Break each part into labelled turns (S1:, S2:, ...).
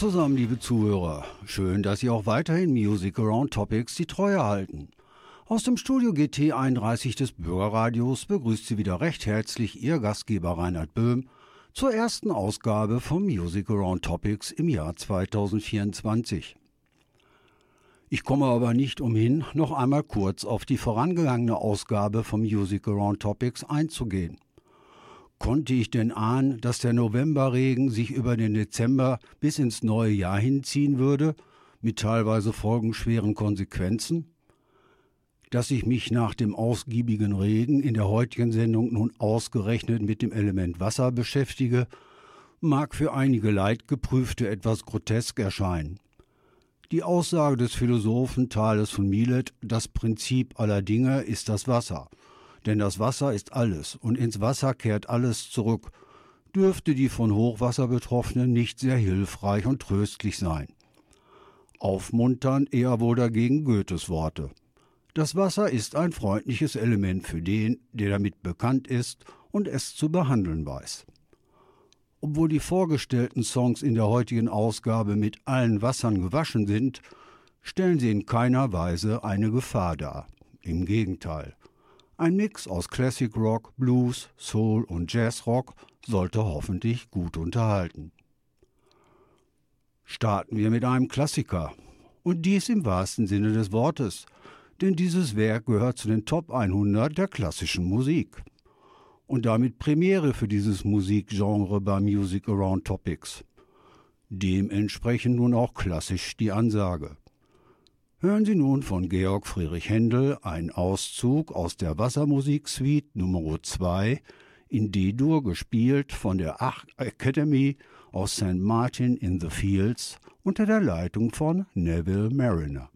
S1: Zusammen, liebe Zuhörer. Schön, dass Sie auch weiterhin Music Around Topics die Treue halten. Aus dem Studio GT 31 des Bürgerradios begrüßt Sie wieder recht herzlich Ihr Gastgeber Reinhard Böhm zur ersten Ausgabe von Music Around Topics im Jahr 2024. Ich komme aber nicht umhin, noch einmal kurz auf die vorangegangene Ausgabe von Music Around Topics einzugehen. Konnte ich denn ahnen, dass der Novemberregen sich über den Dezember bis ins neue Jahr hinziehen würde, mit teilweise folgenschweren Konsequenzen? Dass ich mich nach dem ausgiebigen Regen in der heutigen Sendung nun ausgerechnet mit dem Element Wasser beschäftige, mag für einige Leidgeprüfte etwas grotesk erscheinen. Die Aussage des Philosophen Thales von Milet, das Prinzip aller Dinge ist das Wasser – denn das Wasser ist alles und ins Wasser kehrt alles zurück, dürfte die von Hochwasser Betroffenen nicht sehr hilfreich und tröstlich sein. Aufmunternd eher wohl dagegen Goethes Worte. Das Wasser ist ein freundliches Element für den, der damit bekannt ist und es zu behandeln weiß. Obwohl die vorgestellten Songs in der heutigen Ausgabe mit allen Wassern gewaschen sind, stellen sie in keiner Weise eine Gefahr dar. Im Gegenteil. Ein Mix aus Classic Rock, Blues, Soul und Jazzrock sollte hoffentlich gut unterhalten. Starten wir mit einem Klassiker. Und dies im wahrsten Sinne des Wortes, denn dieses Werk gehört zu den Top 100 der klassischen Musik. Und damit Premiere für dieses Musikgenre bei Music Around Topics. Dementsprechend nun auch klassisch die Ansage. Hören Sie nun von Georg Friedrich Händel einen Auszug aus der Wassermusiksuite Nr. 2 in D-Dur gespielt von der Ach Academy aus St. Martin in the Fields unter der Leitung von Neville Mariner.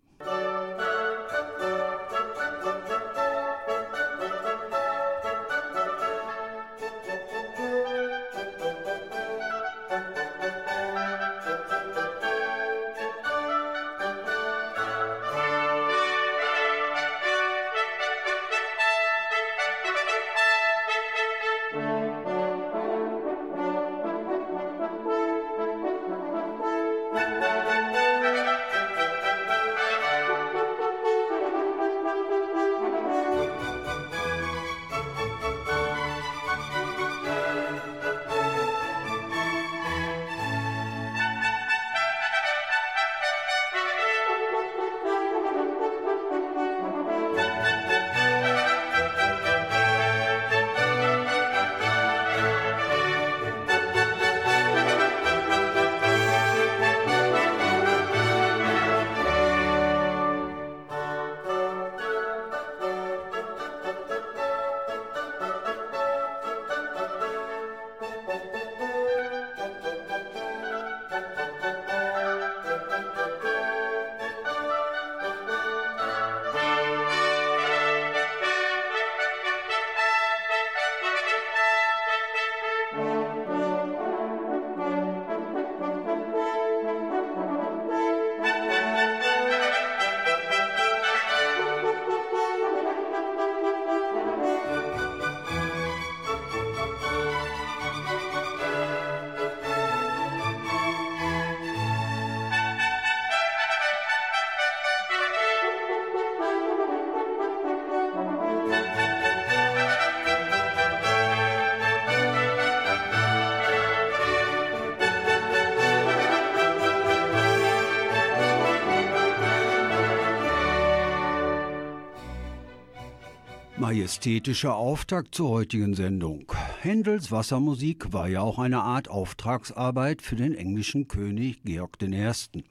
S1: Majestätischer Auftakt zur heutigen Sendung. Händels Wassermusik war ja auch eine Art Auftragsarbeit für den englischen König Georg I.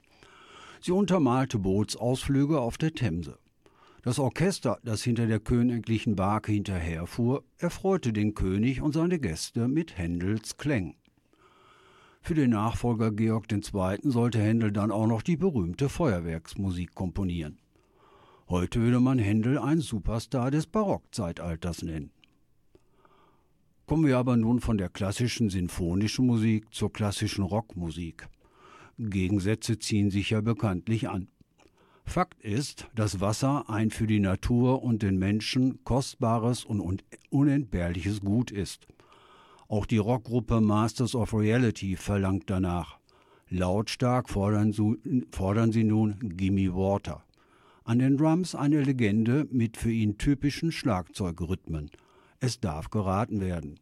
S1: Sie untermalte Bootsausflüge auf der Themse. Das Orchester, das hinter der königlichen Barke hinterherfuhr, erfreute den König und seine Gäste mit Händels Klängen. Für den Nachfolger Georg II. sollte Händel dann auch noch die berühmte Feuerwerksmusik komponieren. Heute würde man Händel ein Superstar des Barockzeitalters nennen. Kommen wir aber nun von der klassischen sinfonischen Musik zur klassischen Rockmusik. Gegensätze ziehen sich ja bekanntlich an. Fakt ist, dass Wasser ein für die Natur und den Menschen kostbares und unentbehrliches Gut ist. Auch die Rockgruppe Masters of Reality verlangt danach. Lautstark fordern, fordern sie nun Gimme Water. An den Drums eine Legende mit für ihn typischen Schlagzeugrhythmen. Es darf geraten werden.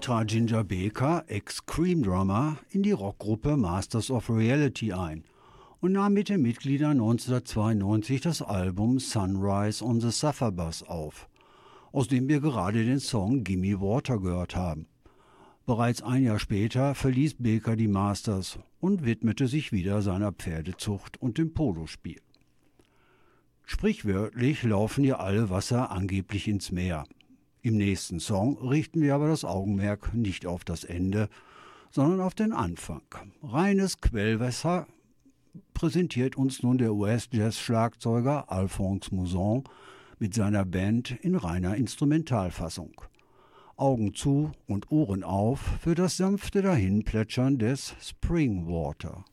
S1: Trat Ginger Baker, Ex-Cream-Drummer, in die Rockgruppe Masters of Reality ein und nahm mit den Mitgliedern 1992 das Album Sunrise on the Suffabus auf, aus dem wir gerade den Song Gimme Water gehört haben. Bereits ein Jahr später verließ Baker die Masters und widmete sich wieder seiner Pferdezucht und dem Polospiel. Sprichwörtlich laufen ihr alle Wasser angeblich ins Meer. Im nächsten Song richten wir aber das Augenmerk nicht auf das Ende, sondern auf den Anfang. Reines Quellwasser präsentiert uns nun der US-Jazz-Schlagzeuger Alphonse Mouzon mit seiner Band in reiner Instrumentalfassung. Augen zu und Ohren auf für das sanfte Dahinplätschern des Springwater.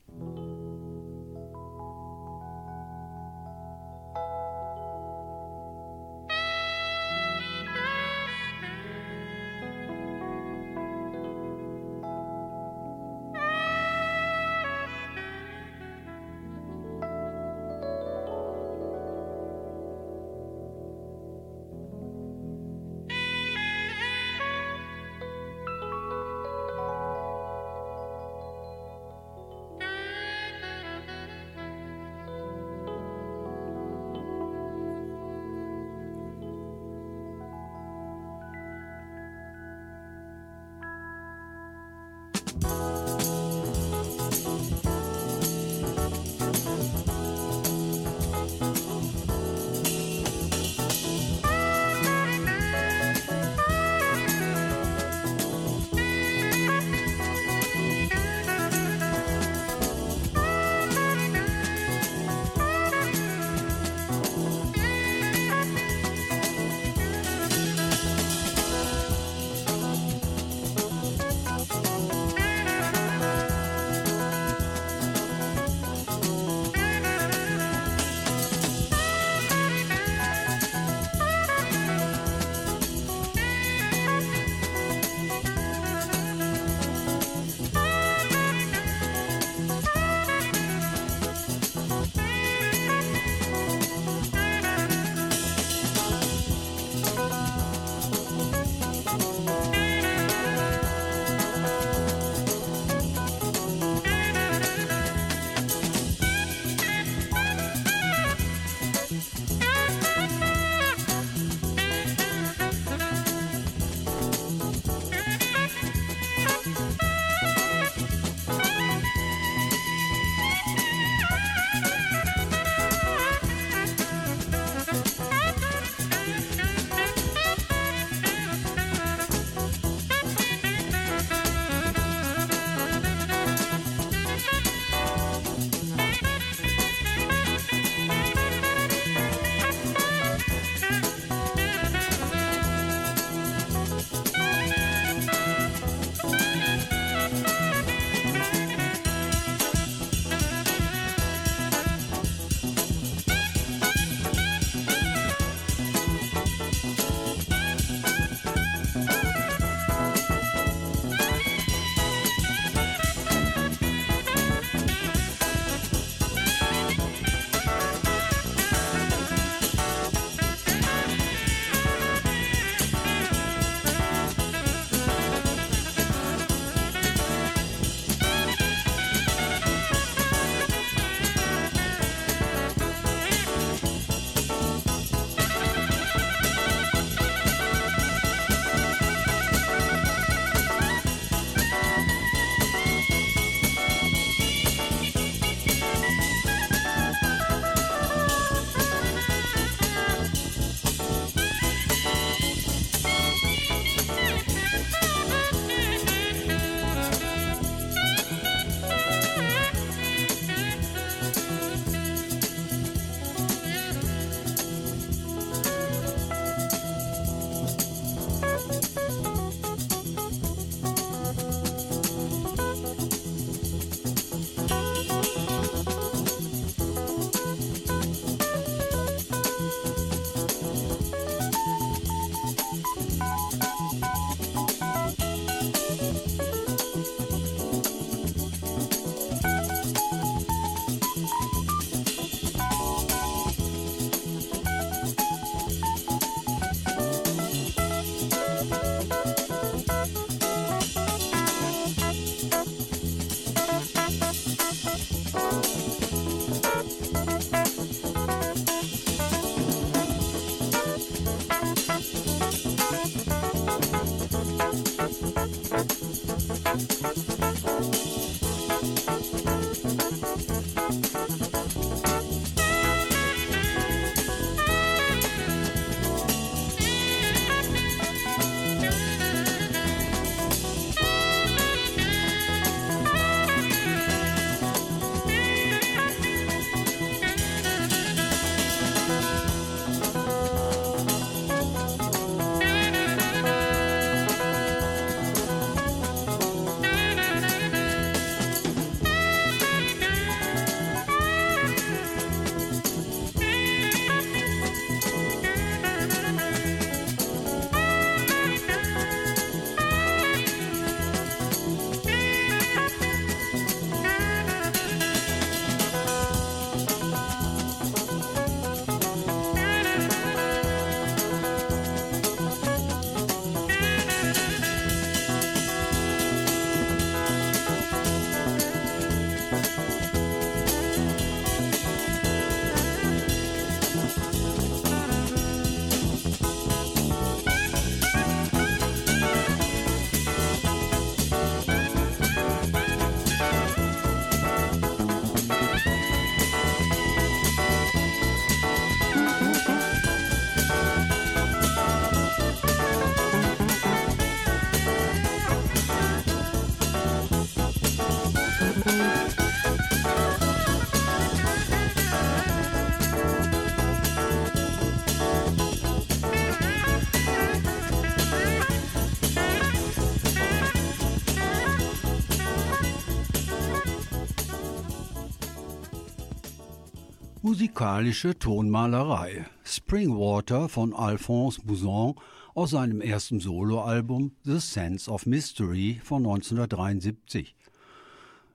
S1: Musikalische Tonmalerei. Springwater von Alphonse Mouzon aus seinem ersten Soloalbum The Sense of Mystery von 1973.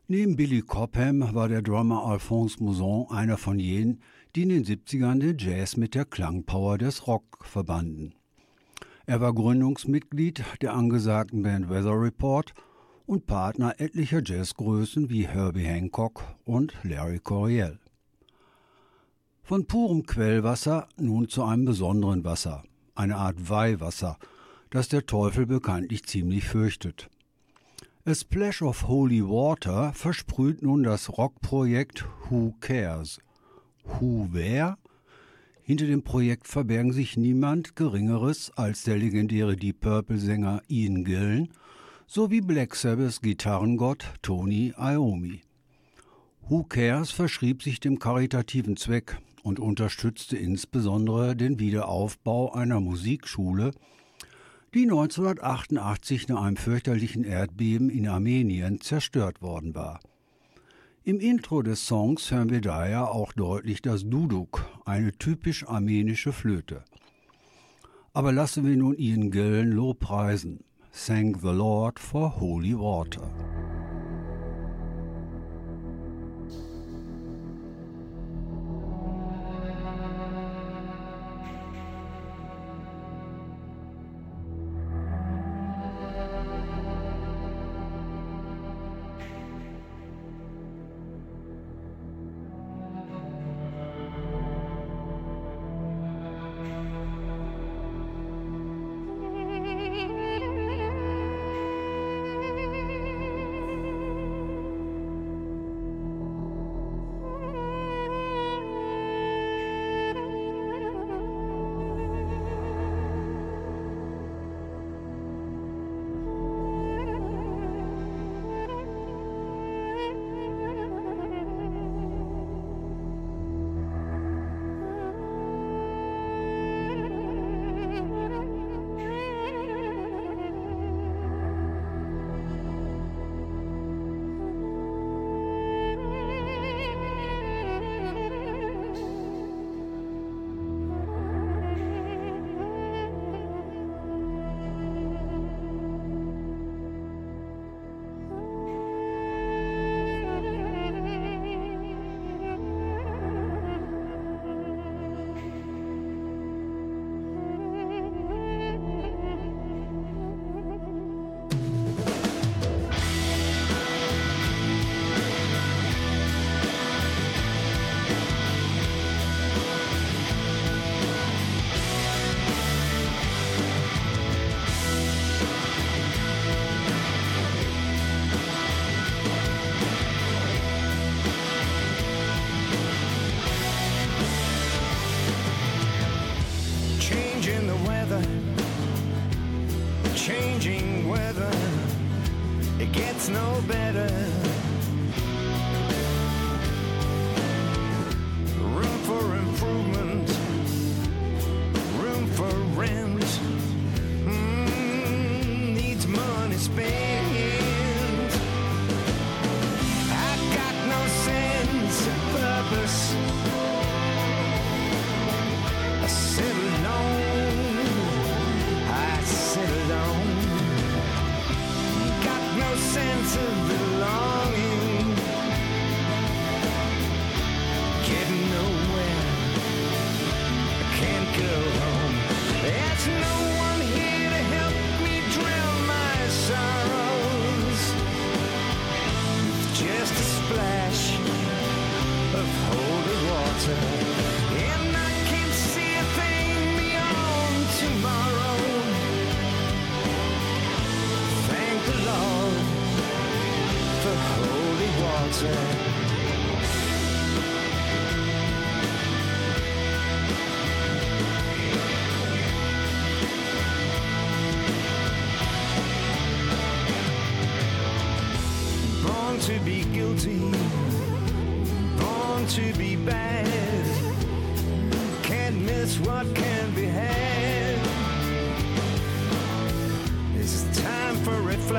S1: Neben Billy Cobham war der Drummer Alphonse Mouzon einer von jenen, die in den 70ern den Jazz mit der Klangpower des Rock verbanden. Er war Gründungsmitglied der angesagten Band Weather Report und Partner etlicher Jazzgrößen wie Herbie Hancock und Larry Coryell. Von purem Quellwasser nun zu einem besonderen Wasser, eine Art Weihwasser, das der Teufel bekanntlich ziemlich fürchtet. A Splash of Holy Water versprüht nun das Rockprojekt Who Cares. Who wer? Hinter dem Projekt verbergen sich niemand Geringeres als der legendäre Deep Purple-Sänger Ian Gillen sowie Black Sabbaths Gitarrengott Tony Iommi. Who Cares verschrieb sich dem karitativen Zweck, und unterstützte insbesondere den Wiederaufbau einer Musikschule, die 1988 nach einem fürchterlichen Erdbeben in Armenien zerstört worden war. Im Intro des Songs hören wir daher auch deutlich das Duduk, eine typisch armenische Flöte. Aber lassen wir nun Ian Gillen lobpreisen. Thank the Lord for holy water.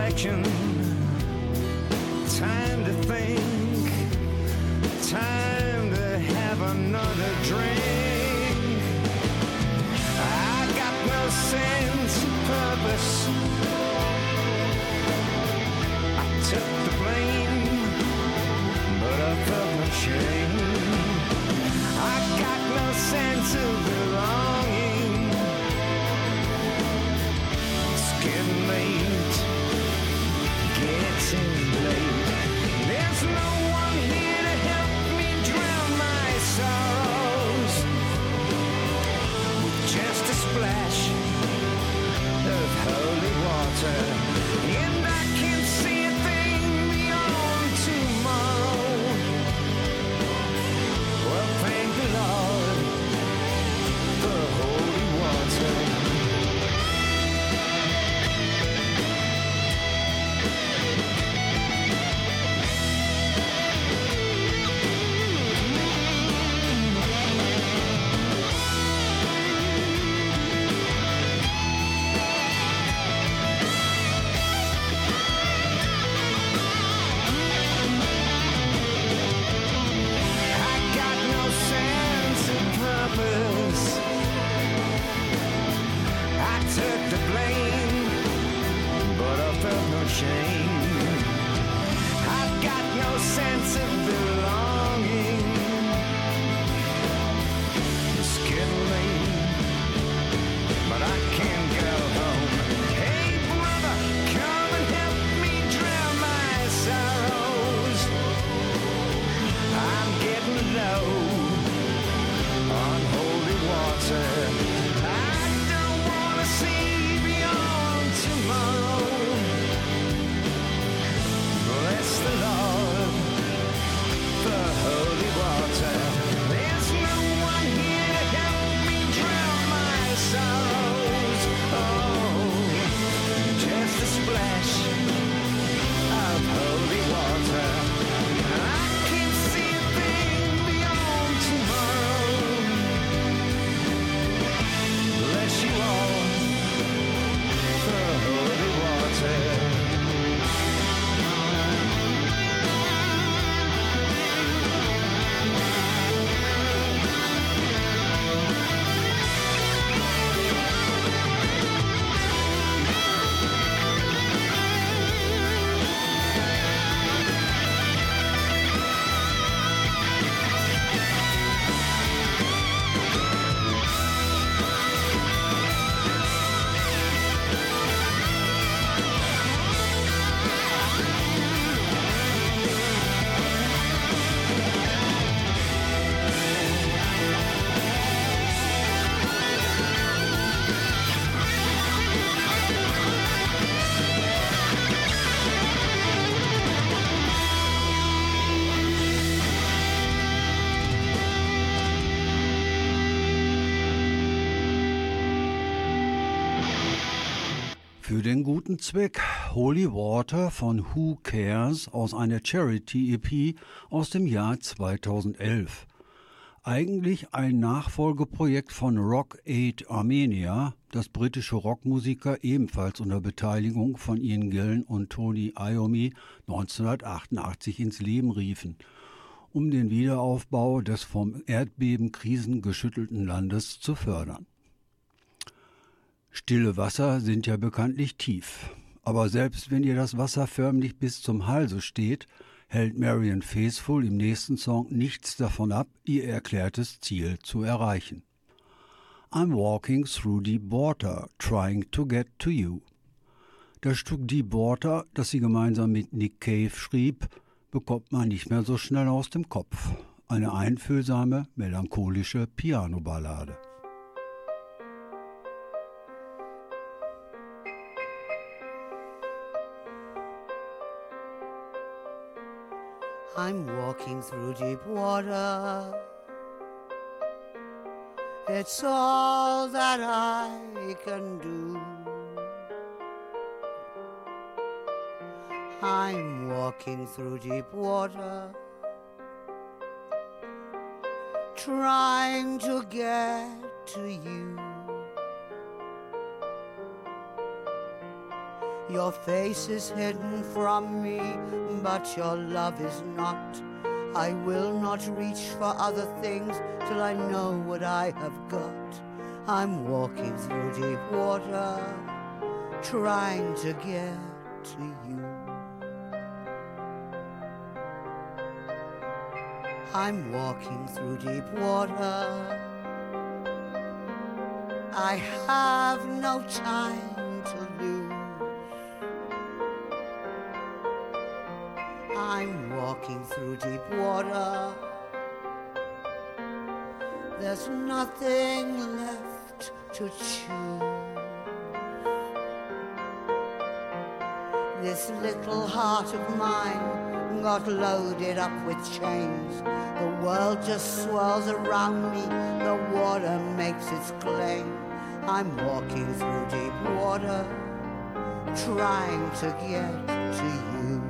S1: Action. Den guten Zweck Holy Water von Who Cares aus einer Charity-EP aus dem Jahr 2011. Eigentlich ein Nachfolgeprojekt von Rock Aid Armenia, das britische Rockmusiker ebenfalls unter Beteiligung von Ian Gillen und Tony Iommi 1988 ins Leben riefen, um den Wiederaufbau des vom Erdbeben krisengeschüttelten Landes zu fördern. Stille Wasser sind ja bekanntlich tief. Aber selbst wenn ihr das Wasser förmlich bis zum Halse steht, hält Marion Faithful im nächsten Song nichts davon ab, ihr erklärtes Ziel zu erreichen. I'm walking through deep water, trying to get to you. Das Stück Deep Water, das sie gemeinsam mit Nick Cave schrieb, bekommt man nicht mehr so schnell aus dem Kopf. Eine einfühlsame, melancholische Pianoballade.
S2: I'm walking through deep water. It's all that I can do. I'm walking through deep water, trying to get to you. Your face is hidden from me, but your love is not. I will not reach for other things till I know what I have got. I'm walking through deep water, trying to get to you. I'm walking through deep water. I have no time water. There's nothing left to choose. This little heart of mine got loaded up with chains. The world just swirls around me, the water makes its claim. I'm walking through deep water, trying to get to you.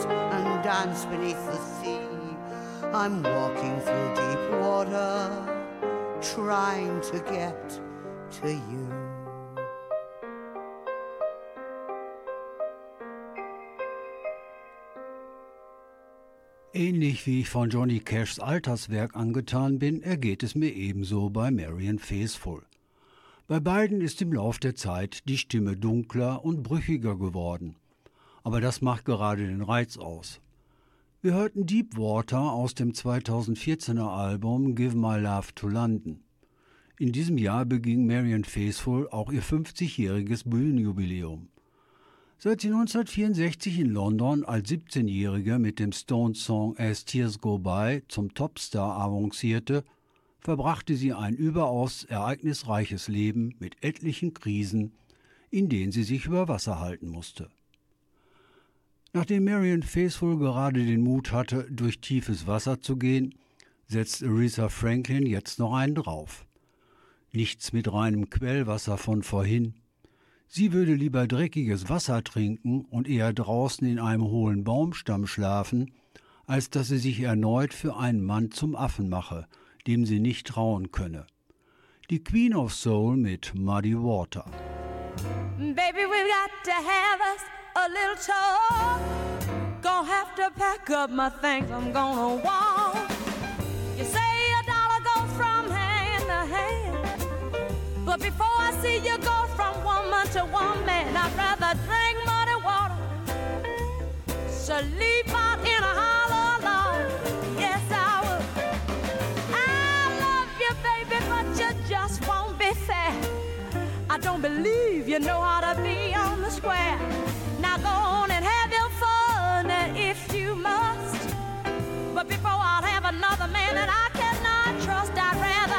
S2: Hesitate and dance beneath the sea. I'm walking through deep water, trying to get to you.
S1: Ähnlich wie ich von Johnny Cashs Alterswerk angetan bin, ergeht es mir ebenso bei Marian Faithful. Bei beiden ist im Lauf der Zeit die Stimme dunkler und brüchiger geworden. Aber das macht gerade den Reiz aus. Wir hörten Deep Water aus dem 2014er Album Give My Love to London. In diesem Jahr beging Marian Faithful auch ihr 50-jähriges Bühnenjubiläum. Seit sie 1964 in London als 17-Jährige mit dem Stones-Song As Tears Go By zum Topstar avancierte, verbrachte sie ein überaus ereignisreiches Leben mit etlichen Krisen, in denen sie sich über Wasser halten musste. Nachdem Marion Faithful gerade den Mut hatte, durch tiefes Wasser zu gehen, setzt Aretha Franklin jetzt noch einen drauf. Nichts mit reinem Quellwasser von vorhin. Sie würde lieber dreckiges Wasser trinken und eher draußen in einem hohlen Baumstamm schlafen, als dass sie sich erneut für einen Mann zum Affen mache, dem sie nicht trauen könne. Die Queen of Soul mit Muddy Water.
S3: Baby, we've got to have us a little talk. Gonna have to pack up my things, I'm gonna walk. You say a dollar goes from hand to hand. But before I see you go from woman to woman, I'd rather drink muddy water. So leave out in a hollow log. Yes, I would. I love you, baby, but you just won't be fair. I don't believe you know how to be on the square. Fun if you must. But before I'll have another man that I cannot trust, I'd rather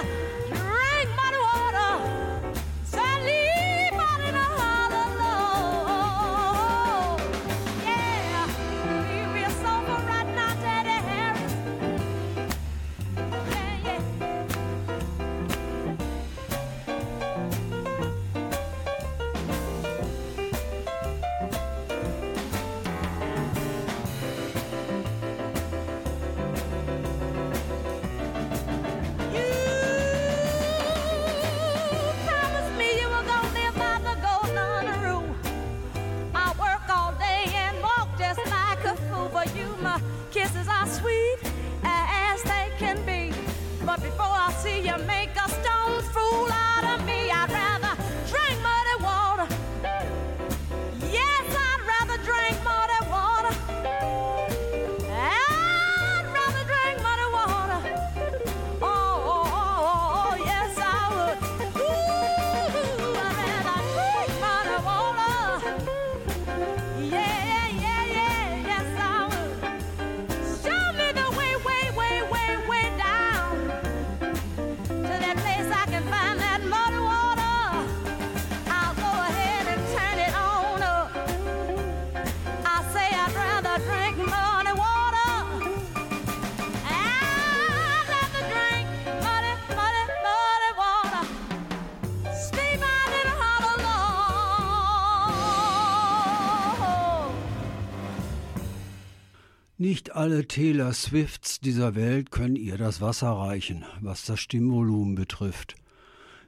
S1: Alle Taylor Swifts dieser Welt können ihr das Wasser reichen, was das Stimmvolumen betrifft.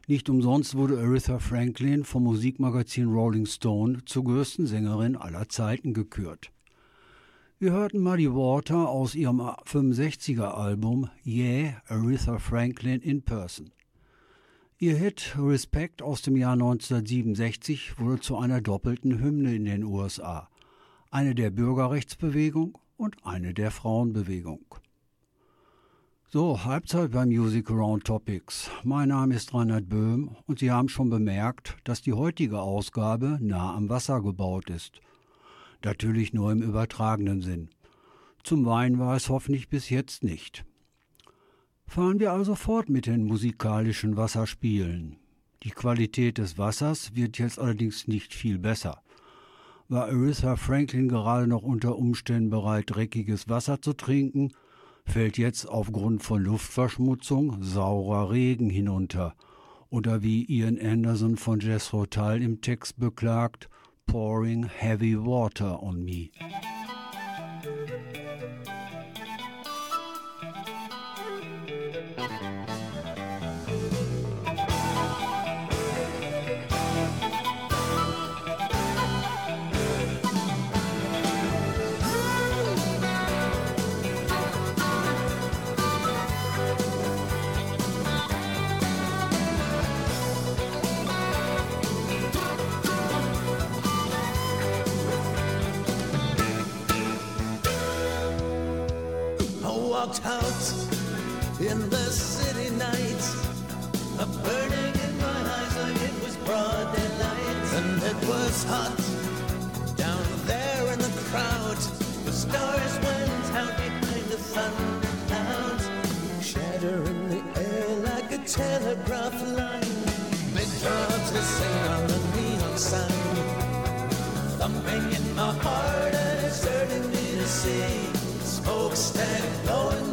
S1: Nicht umsonst wurde Aretha Franklin vom Musikmagazin Rolling Stone zur größten Sängerin aller Zeiten gekürt. Wir hörten Muddy Water aus ihrem 65er Album Yeah, Aretha Franklin in Person. Ihr Hit Respect aus dem Jahr 1967 wurde zu einer doppelten Hymne in den USA, eine der Bürgerrechtsbewegung und eine der Frauenbewegung. So, Halbzeit bei Music Around Topics. Mein Name ist Reinhard Böhm und Sie haben schon bemerkt, dass die heutige Ausgabe nah am Wasser gebaut ist. Natürlich nur im übertragenen Sinn. Zum Wein war es hoffentlich bis jetzt nicht. Fahren wir also fort mit den musikalischen Wasserspielen. Die Qualität des Wassers wird jetzt allerdings nicht viel besser. War Aretha Franklin gerade noch unter Umständen bereit, dreckiges Wasser zu trinken, fällt jetzt aufgrund von Luftverschmutzung saurer Regen hinunter. Oder wie Ian Anderson von Jethro Tull im Text beklagt, pouring heavy water on me.
S4: Out in the city night, a burning in my eyes like it was broad daylight, and it was hot down there in the crowd. The stars went out behind the thunder clouds, shatter the air like a telegraph line. Big drops to sing on the neon sign, thumping in my heart and it's hurting me to see. Smokestack blowing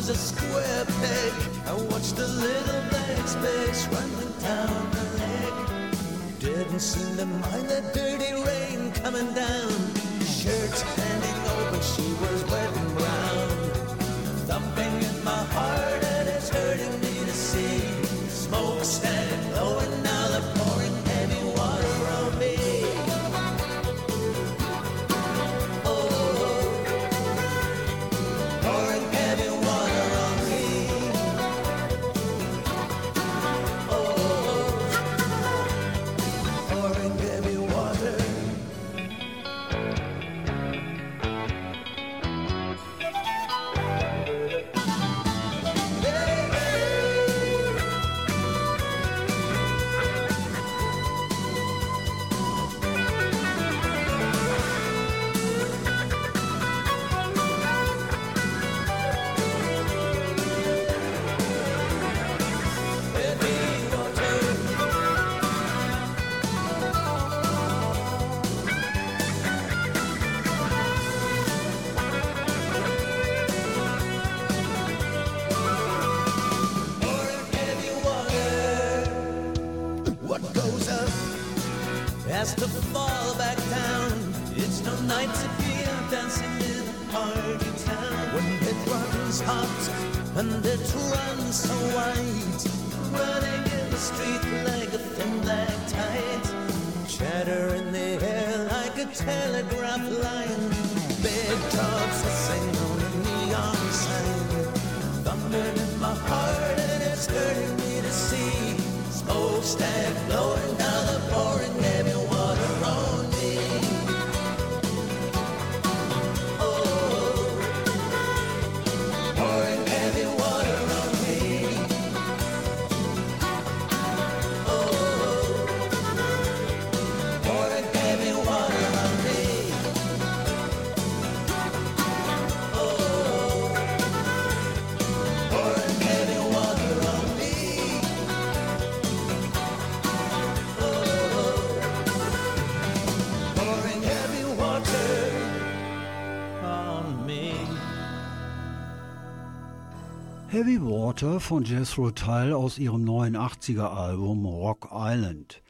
S4: was a square peg. I watched the little black specks running down the lake. Didn't seem to mind that dirty rain coming down. Shirt hanging open, she was wet and brown. Heavy Water
S1: von Jethro Tull aus ihrem 89er-Album Rock Island.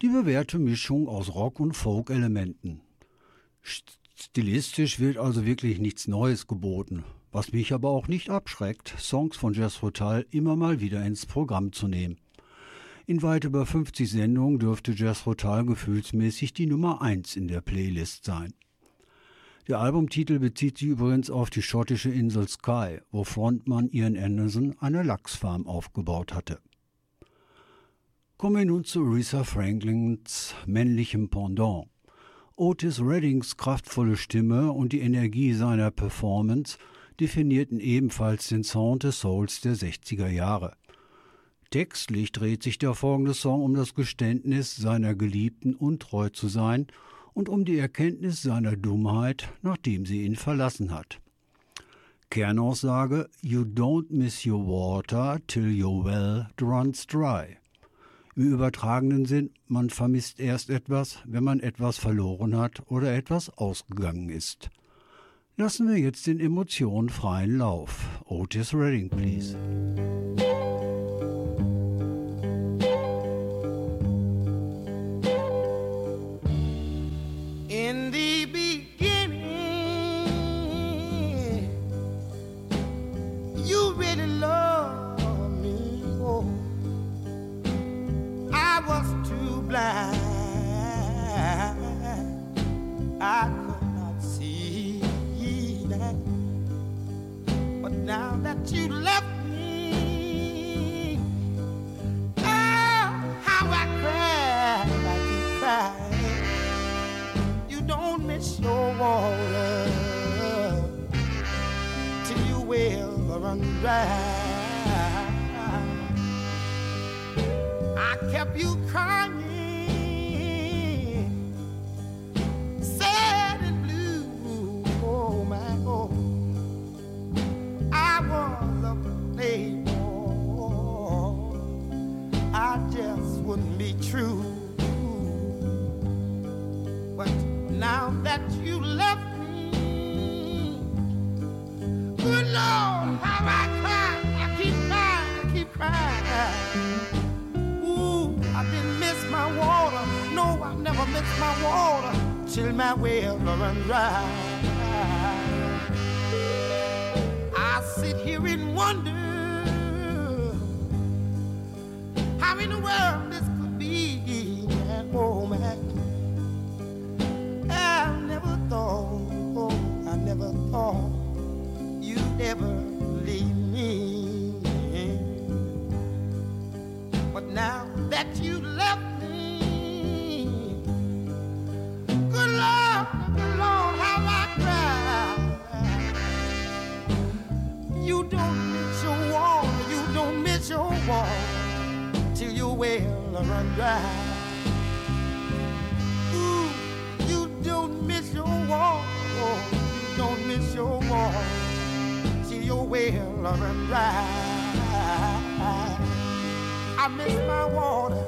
S1: Die bewährte Mischung aus Rock- und Folk-Elementen. Stilistisch wird also wirklich nichts Neues geboten, was mich aber auch nicht abschreckt, Songs von Jethro Tull immer mal wieder ins Programm zu nehmen. In weit über 50 Sendungen dürfte Jethro Tull gefühlsmäßig die Nummer 1 in der Playlist sein. Der Albumtitel bezieht sich übrigens auf die schottische Insel Skye, wo Frontmann Ian Anderson eine Lachsfarm aufgebaut hatte. Kommen wir nun zu Aretha Franklins männlichem Pendant. Otis Reddings kraftvolle Stimme und die Energie seiner Performance definierten ebenfalls den Sound des Souls der 60er Jahre. Textlich dreht sich der folgende Song um das Geständnis seiner Geliebten untreu zu sein und um die Erkenntnis seiner Dummheit, nachdem sie ihn verlassen hat. Kernaussage You don't miss your water till your well runs dry. Im übertragenen Sinn, man vermisst erst etwas, wenn man etwas verloren hat oder etwas ausgegangen ist. Lassen wir jetzt den Emotionen freien Lauf. Otis Redding, please.
S5: Was too blind. I could not see that. But now that you left me, oh, how I cried, I keep crying you don't miss your water till you well run dry. I kept you crying, water till my well run dry. I sit here and wonder how in the world run dry. I miss my water,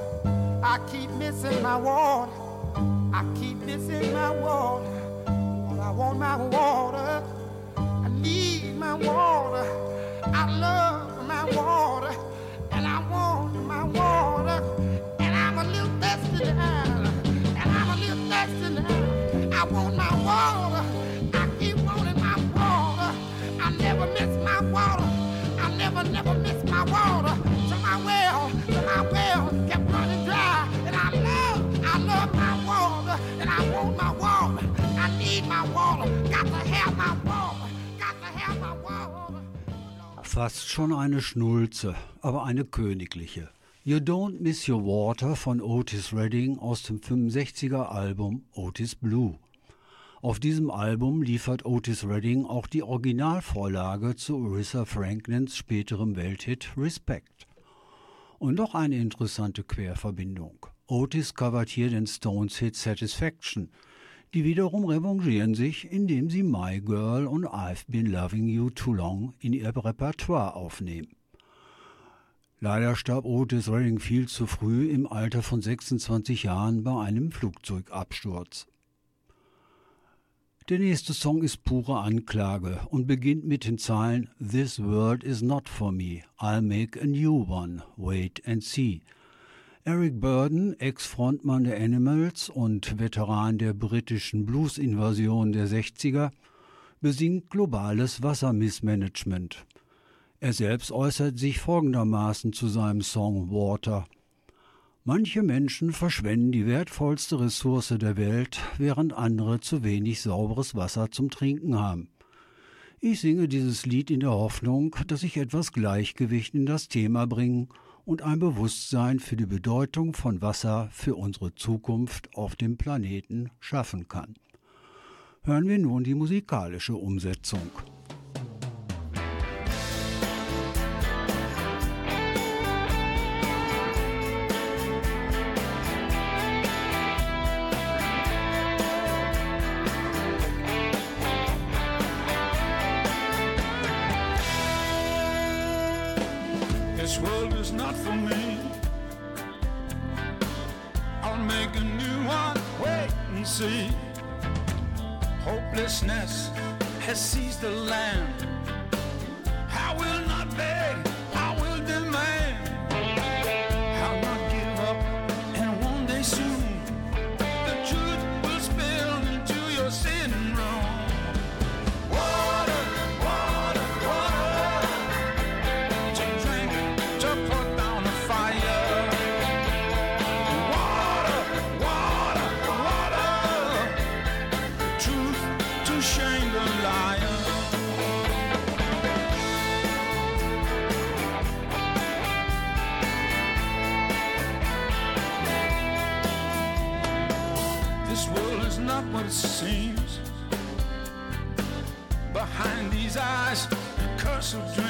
S5: I keep missing my water, I keep missing my water. But I want my water,
S1: Fast schon eine Schnulze, aber eine königliche. You Don't Miss Your Water von Otis Redding aus dem 65er Album Otis Blue. Auf diesem Album liefert Otis Redding auch die Originalvorlage zu Orissa Franklins späterem Welthit Respect. Und noch eine interessante Querverbindung. Otis covert hier den Stones-Hit Satisfaction. Die wiederum revanchieren sich, indem sie My Girl und I've Been Loving You Too Long in ihr Repertoire aufnehmen. Leider starb Otis Redding viel zu früh im Alter von 26 Jahren bei einem Flugzeugabsturz. Der nächste Song ist pure Anklage und beginnt mit den Zeilen This world is not for me, I'll make a new one, wait and see. Eric Burden, Ex-Frontmann der Animals und Veteran der britischen Blues-Invasion der 60er, besingt globales Wassermissmanagement. Er selbst äußert sich folgendermaßen zu seinem Song Water. Manche Menschen verschwenden die wertvollste Ressource der Welt, während andere zu wenig sauberes Wasser zum Trinken haben. Ich singe dieses Lied in der Hoffnung, dass ich etwas Gleichgewicht in das Thema bringen und ein Bewusstsein für die Bedeutung von Wasser für unsere Zukunft auf dem Planeten schaffen kann. Hören wir nun die musikalische Umsetzung.
S6: Hopelessness has seized the land. Seems. Behind these eyes, curse of dreams.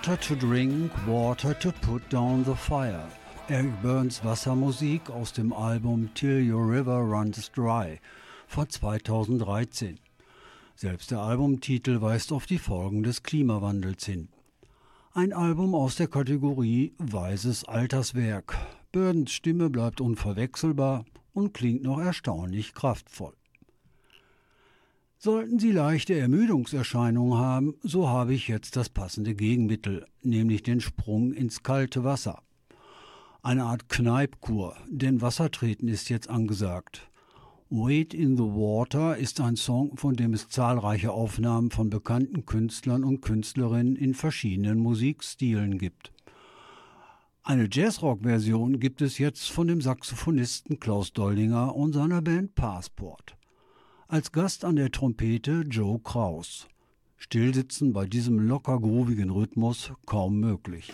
S6: Water to drink, water to
S1: put down the fire. Eric Burns Wassermusik aus dem Album Till Your River Runs Dry von 2013. Selbst der Albumtitel weist auf die Folgen des Klimawandels hin. Ein Album aus der Kategorie Weises Alterswerk. Burdens Stimme bleibt unverwechselbar und klingt noch erstaunlich kraftvoll. Sollten Sie leichte Ermüdungserscheinungen haben, so habe ich jetzt das passende Gegenmittel, nämlich den Sprung ins kalte Wasser. Eine Art Kneipkur, denn Wassertreten ist jetzt angesagt. Wade in the Water ist ein Song, von dem es zahlreiche Aufnahmen von bekannten Künstlern und Künstlerinnen in verschiedenen Musikstilen gibt. Eine Jazzrock-Version gibt es jetzt von dem Saxophonisten Klaus Doldinger und seiner Band Passport. Als Gast an der Trompete Joe Kraus. Stillsitzen bei diesem locker groovigen Rhythmus kaum möglich.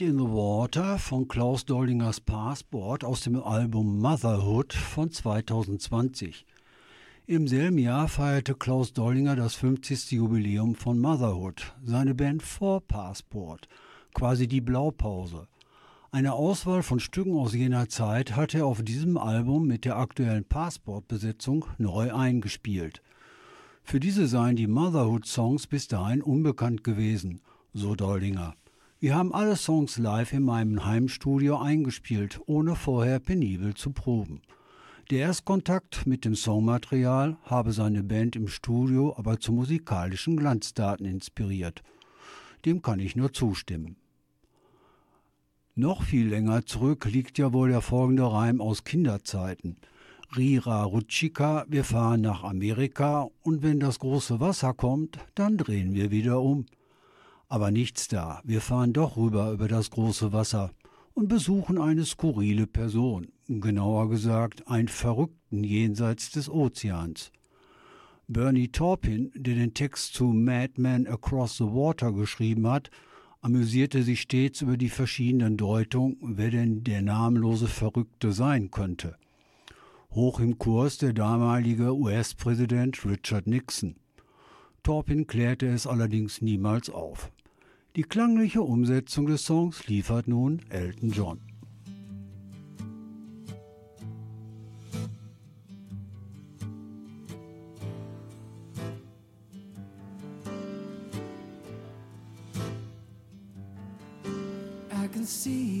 S1: In the Water von Klaus Doldingers Passport aus dem Album Motherhood von 2020. Im selben Jahr feierte Klaus Doldinger das 50. Jubiläum von Motherhood, seine Band vor Passport, quasi die Blaupause. Eine Auswahl von Stücken aus jener Zeit hat er auf diesem Album mit der aktuellen Passportbesetzung neu eingespielt. Für diese seien die Motherhood-Songs bis dahin unbekannt gewesen, so Doldinger. Wir haben alle Songs live in meinem Heimstudio eingespielt, ohne vorher penibel zu proben. Der Erstkontakt mit dem Songmaterial habe seine Band im Studio aber zu musikalischen Glanzdaten inspiriert. Dem kann ich nur zustimmen. Noch viel länger zurück liegt ja wohl der folgende Reim aus Kinderzeiten. Rira Rutschika, wir fahren nach Amerika und wenn das große Wasser kommt, dann drehen wir wieder um. Aber nichts da, wir fahren doch rüber über das große Wasser und besuchen eine skurrile Person, genauer gesagt einen Verrückten jenseits des Ozeans. Bernie Taupin, der den Text zu Madman Across the Water geschrieben hat, amüsierte sich stets über die verschiedenen Deutungen, wer denn der namenlose Verrückte sein könnte. Hoch im Kurs der damalige US-Präsident Richard Nixon. Torpin klärte es allerdings niemals auf. Die klangliche Umsetzung des Songs liefert nun Elton John.
S7: can see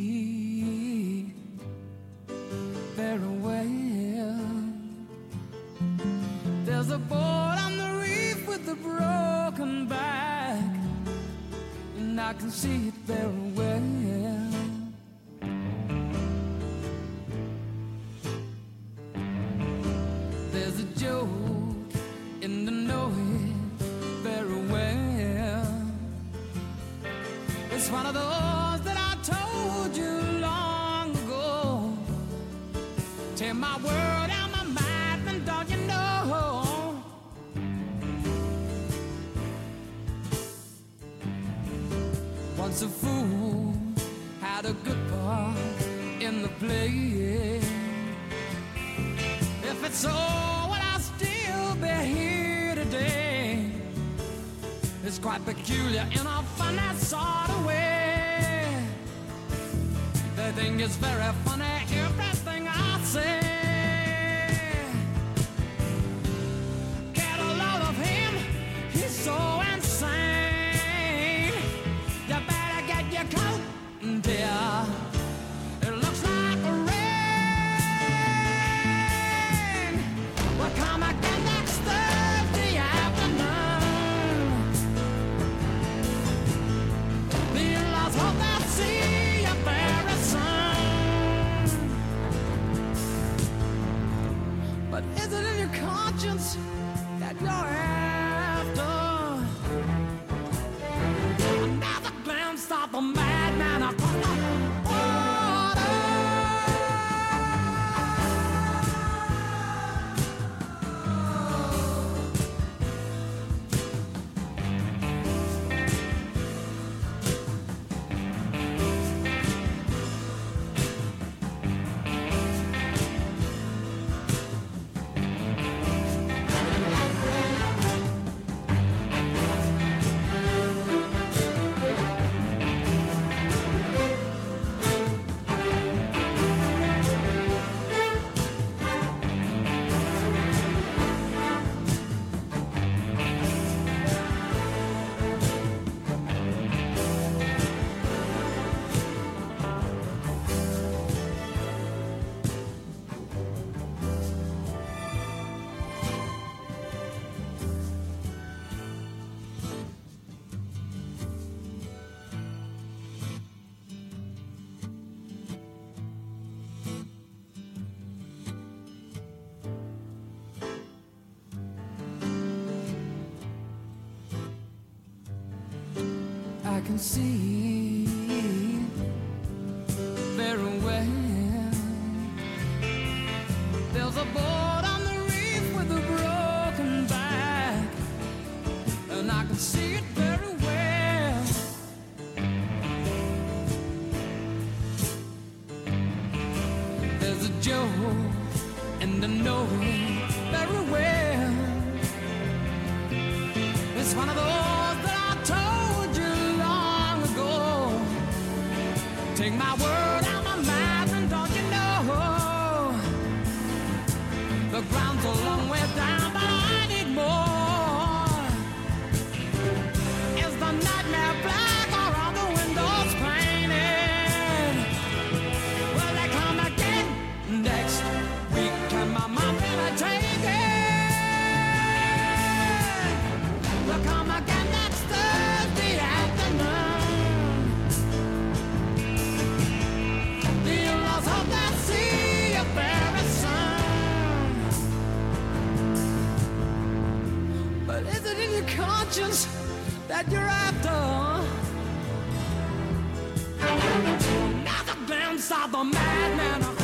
S7: see in your conscience that you're after? Now the dance of the madman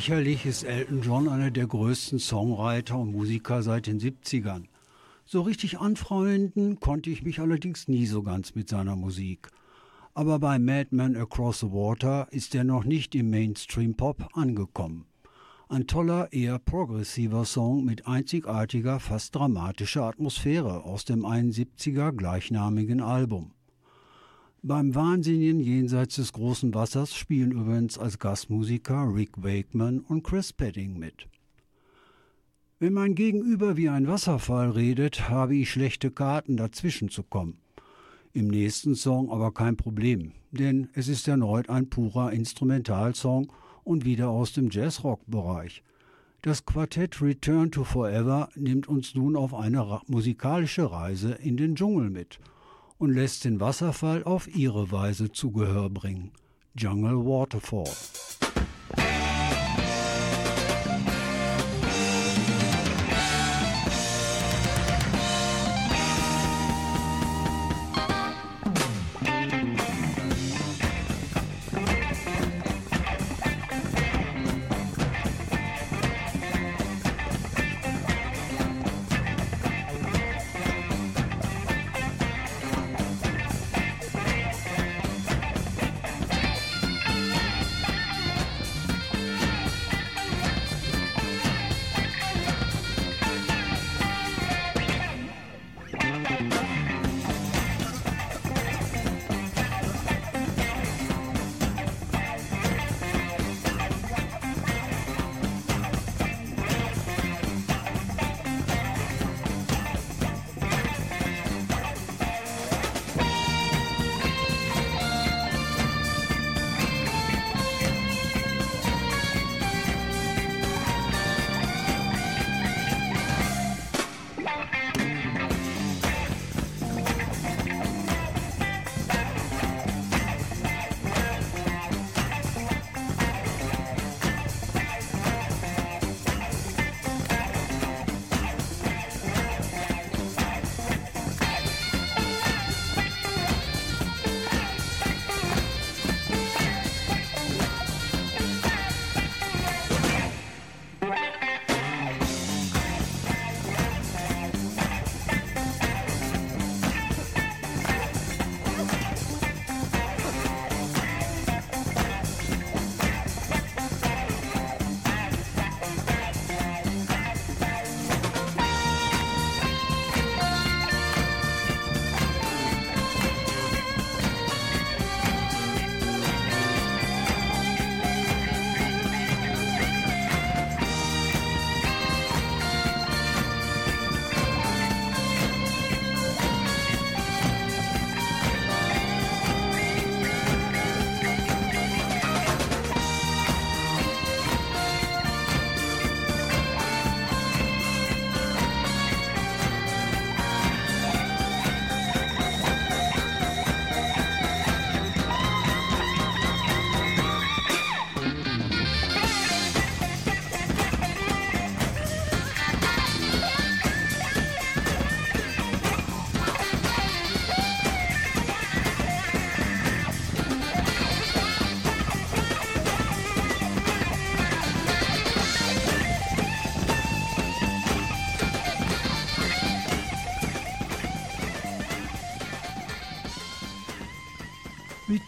S1: Sicherlich ist Elton John einer der größten Songwriter und Musiker seit den 70ern. So richtig anfreunden konnte ich mich allerdings nie so ganz mit seiner Musik. Aber bei Madman Across the Water ist er noch nicht im Mainstream-Pop angekommen. Ein toller, eher progressiver Song mit einzigartiger, fast dramatischer Atmosphäre aus dem 71er gleichnamigen Album. Beim Wahnsinnigen jenseits des großen Wassers spielen übrigens als Gastmusiker Rick Wakeman und Chris Pedding mit. Wenn mein Gegenüber wie ein Wasserfall redet, habe ich schlechte Karten, dazwischen zu kommen. Im nächsten Song aber kein Problem, denn es ist erneut ein purer Instrumentalsong und wieder aus dem Jazzrock-Bereich. Das Quartett Return to Forever nimmt uns nun auf eine musikalische Reise in den Dschungel mit und lässt den Wasserfall auf ihre Weise zu Gehör bringen. Jungle Waterfall.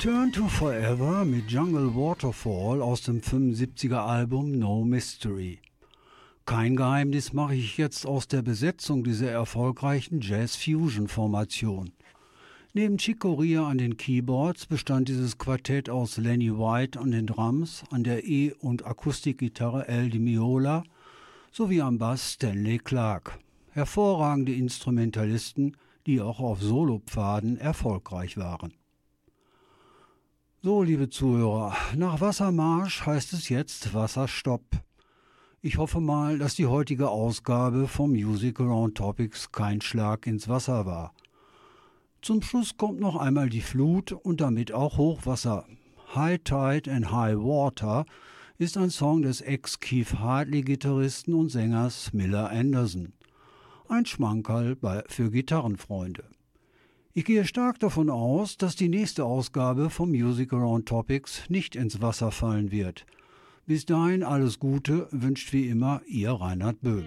S8: Return to Forever mit Jungle Waterfall aus dem 75er Album No Mystery. Kein Geheimnis mache ich jetzt aus der Besetzung dieser erfolgreichen Jazz-Fusion-Formation. Neben Chico Ria an den Keyboards bestand dieses Quartett aus Lenny White an den Drums, an der E- und Akustikgitarre El Di Miola sowie am Bass Stanley Clark. Hervorragende Instrumentalisten, die auch auf Solopfaden erfolgreich waren. So, liebe Zuhörer, nach Wassermarsch heißt es jetzt Wasserstopp. Ich hoffe mal, dass die heutige Ausgabe vom Musical on Topics kein Schlag ins Wasser war. Zum Schluss kommt noch einmal die Flut und damit auch Hochwasser. High Tide and High Water ist ein Song des Ex-Keith Hartley-Gitarristen und Sängers Miller Anderson. Ein Schmankerl für Gitarrenfreunde. Ich gehe stark davon aus, dass die nächste Ausgabe vom Music Around Topics nicht ins Wasser fallen wird. Bis dahin alles Gute wünscht wie immer Ihr Reinhard Böhm.